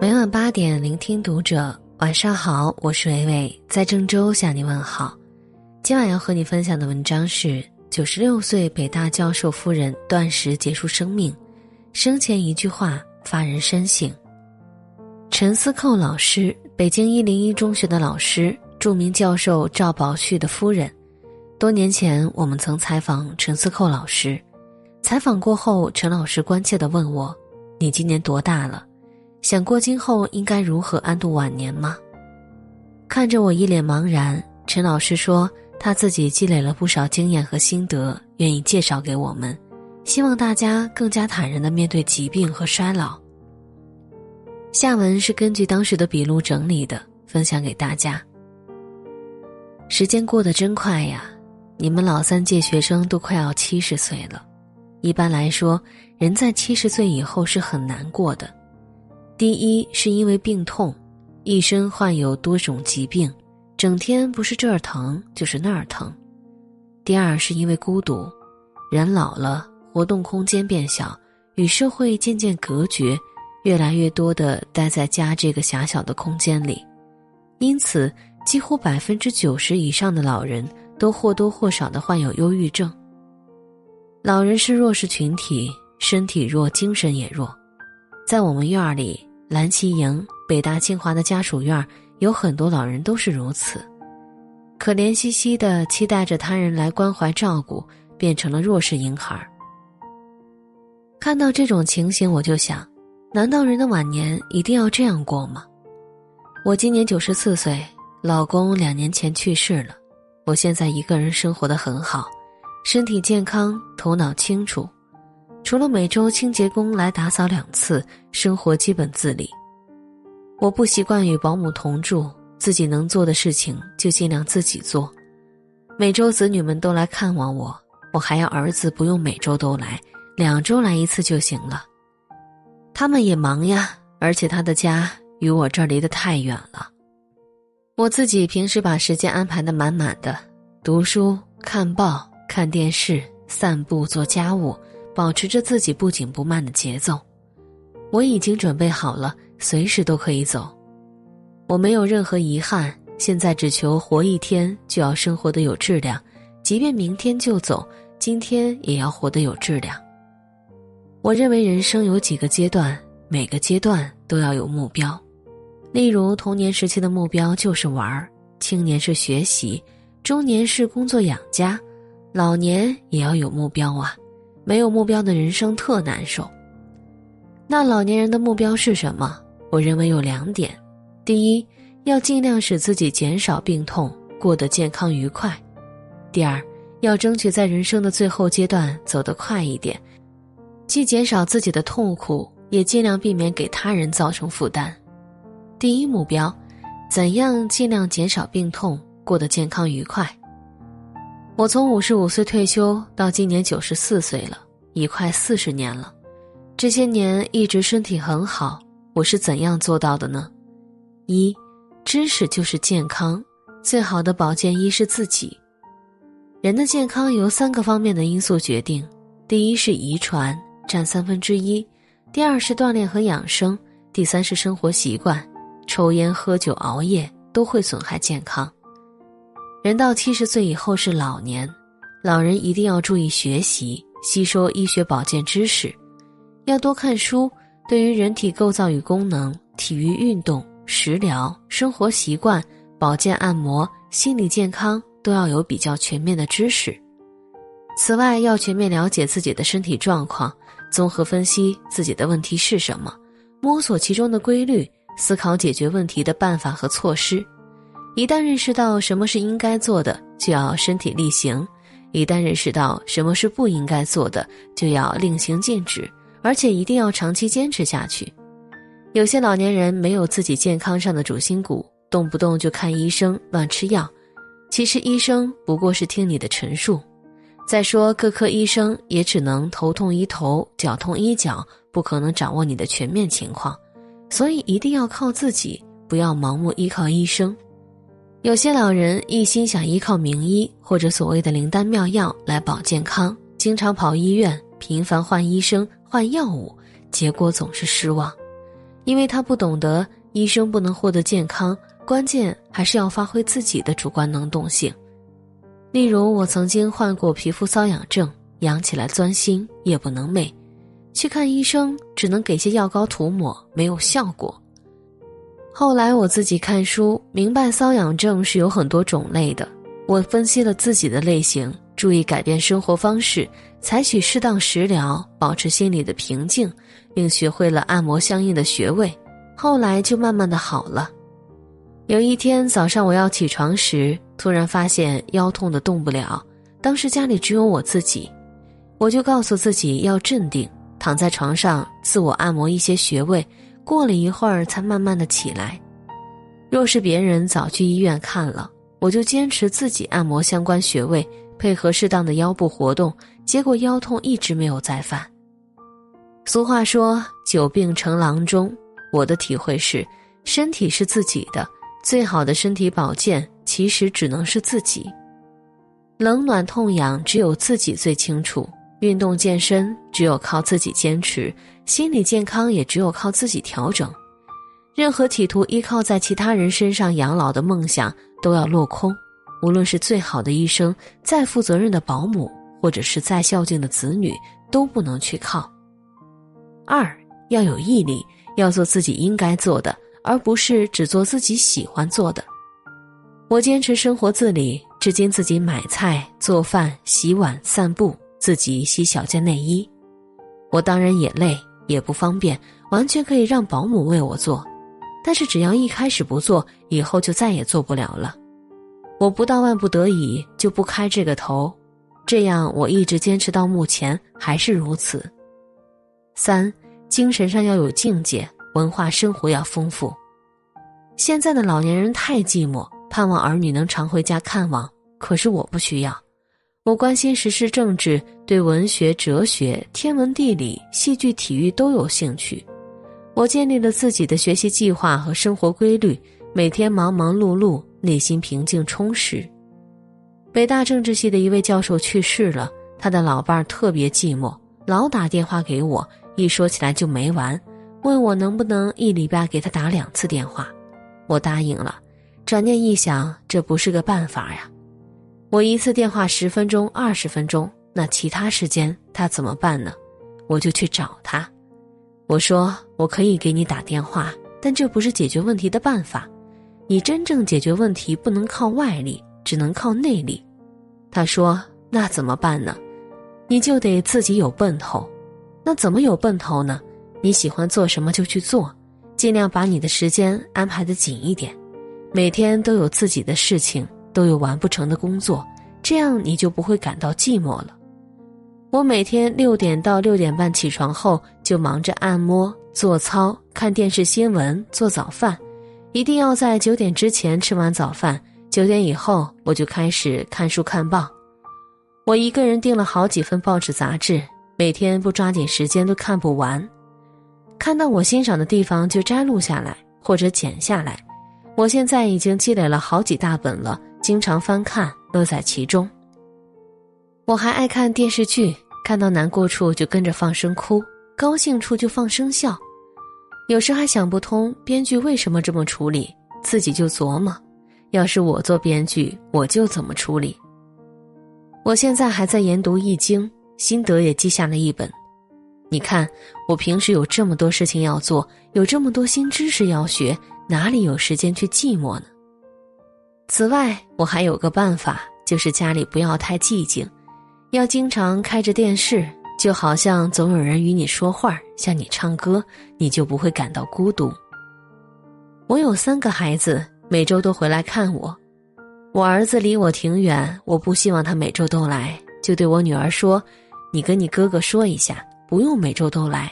每晚八点，聆听读者。晚上好，我是伟伟，在郑州向你问好。今晚要和你分享的文章是：九十六岁北大教授夫人断食结束生命，生前一句话发人深省。陈思寇老师，北京一零一中学的老师，著名教授赵宝旭的夫人。多年前，我们曾采访陈思寇老师，采访过后，陈老师关切地问我：“你今年多大了？”想过今后应该如何安度晚年吗？看着我一脸茫然，陈老师说他自己积累了不少经验和心得，愿意介绍给我们，希望大家更加坦然的面对疾病和衰老。下文是根据当时的笔录整理的，分享给大家。时间过得真快呀，你们老三届学生都快要七十岁了。一般来说，人在七十岁以后是很难过的。第一是因为病痛，一生患有多种疾病，整天不是这儿疼就是那儿疼。第二是因为孤独，人老了，活动空间变小，与社会渐渐隔绝，越来越多的待在家这个狭小的空间里，因此几乎百分之九十以上的老人都或多或少的患有忧郁症。老人是弱势群体，身体弱，精神也弱，在我们院儿里。蓝旗营、北大、清华的家属院有很多老人都是如此，可怜兮兮的期待着他人来关怀照顾，变成了弱势婴孩。看到这种情形，我就想：难道人的晚年一定要这样过吗？我今年九十四岁，老公两年前去世了，我现在一个人生活的很好，身体健康，头脑清楚。除了每周清洁工来打扫两次，生活基本自理。我不习惯与保姆同住，自己能做的事情就尽量自己做。每周子女们都来看望我，我还要儿子不用每周都来，两周来一次就行了。他们也忙呀，而且他的家与我这儿离得太远了。我自己平时把时间安排的满满的，读书、看报、看电视、散步、做家务。保持着自己不紧不慢的节奏，我已经准备好了，随时都可以走。我没有任何遗憾，现在只求活一天就要生活的有质量，即便明天就走，今天也要活得有质量。我认为人生有几个阶段，每个阶段都要有目标。例如童年时期的目标就是玩儿，青年是学习，中年是工作养家，老年也要有目标啊。没有目标的人生特难受。那老年人的目标是什么？我认为有两点：第一，要尽量使自己减少病痛，过得健康愉快；第二，要争取在人生的最后阶段走得快一点，既减少自己的痛苦，也尽量避免给他人造成负担。第一目标，怎样尽量减少病痛，过得健康愉快？我从五十五岁退休到今年九十四岁了，已快四十年了。这些年一直身体很好，我是怎样做到的呢？一，知识就是健康，最好的保健医是自己。人的健康由三个方面的因素决定：第一是遗传，占三分之一；第二是锻炼和养生；第三是生活习惯。抽烟、喝酒、熬夜都会损害健康。人到七十岁以后是老年，老人一定要注意学习，吸收医学保健知识，要多看书。对于人体构造与功能、体育运动、食疗、生活习惯、保健按摩、心理健康都要有比较全面的知识。此外，要全面了解自己的身体状况，综合分析自己的问题是什么，摸索其中的规律，思考解决问题的办法和措施。一旦认识到什么是应该做的，就要身体力行；一旦认识到什么是不应该做的，就要令行禁止，而且一定要长期坚持下去。有些老年人没有自己健康上的主心骨，动不动就看医生、乱吃药。其实医生不过是听你的陈述。再说各科医生也只能头痛医头、脚痛医脚，不可能掌握你的全面情况。所以一定要靠自己，不要盲目依靠医生。有些老人一心想依靠名医或者所谓的灵丹妙药来保健康，经常跑医院，频繁换医生、换药物，结果总是失望。因为他不懂得医生不能获得健康，关键还是要发挥自己的主观能动性。例如，我曾经患过皮肤瘙痒症，痒起来钻心，夜不能寐，去看医生只能给些药膏涂抹，没有效果。后来我自己看书，明白瘙痒症是有很多种类的。我分析了自己的类型，注意改变生活方式，采取适当食疗，保持心理的平静，并学会了按摩相应的穴位。后来就慢慢的好了。有一天早上我要起床时，突然发现腰痛的动不了。当时家里只有我自己，我就告诉自己要镇定，躺在床上自我按摩一些穴位。过了一会儿，才慢慢的起来。若是别人早去医院看了，我就坚持自己按摩相关穴位，配合适当的腰部活动，结果腰痛一直没有再犯。俗话说“久病成郎中”，我的体会是，身体是自己的，最好的身体保健其实只能是自己。冷暖痛痒，只有自己最清楚。运动健身只有靠自己坚持，心理健康也只有靠自己调整。任何企图依靠在其他人身上养老的梦想都要落空。无论是最好的医生、再负责任的保姆，或者是再孝敬的子女，都不能去靠。二要有毅力，要做自己应该做的，而不是只做自己喜欢做的。我坚持生活自理，至今自己买菜、做饭、洗碗、散步。自己洗小件内衣，我当然也累，也不方便，完全可以让保姆为我做。但是只要一开始不做，以后就再也做不了了。我不到万不得已就不开这个头，这样我一直坚持到目前还是如此。三，精神上要有境界，文化生活要丰富。现在的老年人太寂寞，盼望儿女能常回家看望，可是我不需要。我关心时事政治，对文学、哲学、天文、地理、戏剧、体育都有兴趣。我建立了自己的学习计划和生活规律，每天忙忙碌碌，内心平静充实。北大政治系的一位教授去世了，他的老伴儿特别寂寞，老打电话给我，一说起来就没完，问我能不能一礼拜给他打两次电话。我答应了，转念一想，这不是个办法呀。我一次电话十分钟、二十分钟，那其他时间他怎么办呢？我就去找他，我说我可以给你打电话，但这不是解决问题的办法。你真正解决问题不能靠外力，只能靠内力。他说那怎么办呢？你就得自己有奔头。那怎么有奔头呢？你喜欢做什么就去做，尽量把你的时间安排的紧一点，每天都有自己的事情。都有完不成的工作，这样你就不会感到寂寞了。我每天六点到六点半起床后，就忙着按摩、做操、看电视新闻、做早饭，一定要在九点之前吃完早饭。九点以后，我就开始看书看报。我一个人订了好几份报纸杂志，每天不抓紧时间都看不完。看到我欣赏的地方就摘录下来或者剪下来。我现在已经积累了好几大本了。经常翻看，乐在其中。我还爱看电视剧，看到难过处就跟着放声哭，高兴处就放声笑。有时还想不通编剧为什么这么处理，自己就琢磨：要是我做编剧，我就怎么处理。我现在还在研读《易经》，心得也记下了一本。你看，我平时有这么多事情要做，有这么多新知识要学，哪里有时间去寂寞呢？此外，我还有个办法，就是家里不要太寂静，要经常开着电视，就好像总有人与你说话，向你唱歌，你就不会感到孤独。我有三个孩子，每周都回来看我。我儿子离我挺远，我不希望他每周都来，就对我女儿说：“你跟你哥哥说一下，不用每周都来，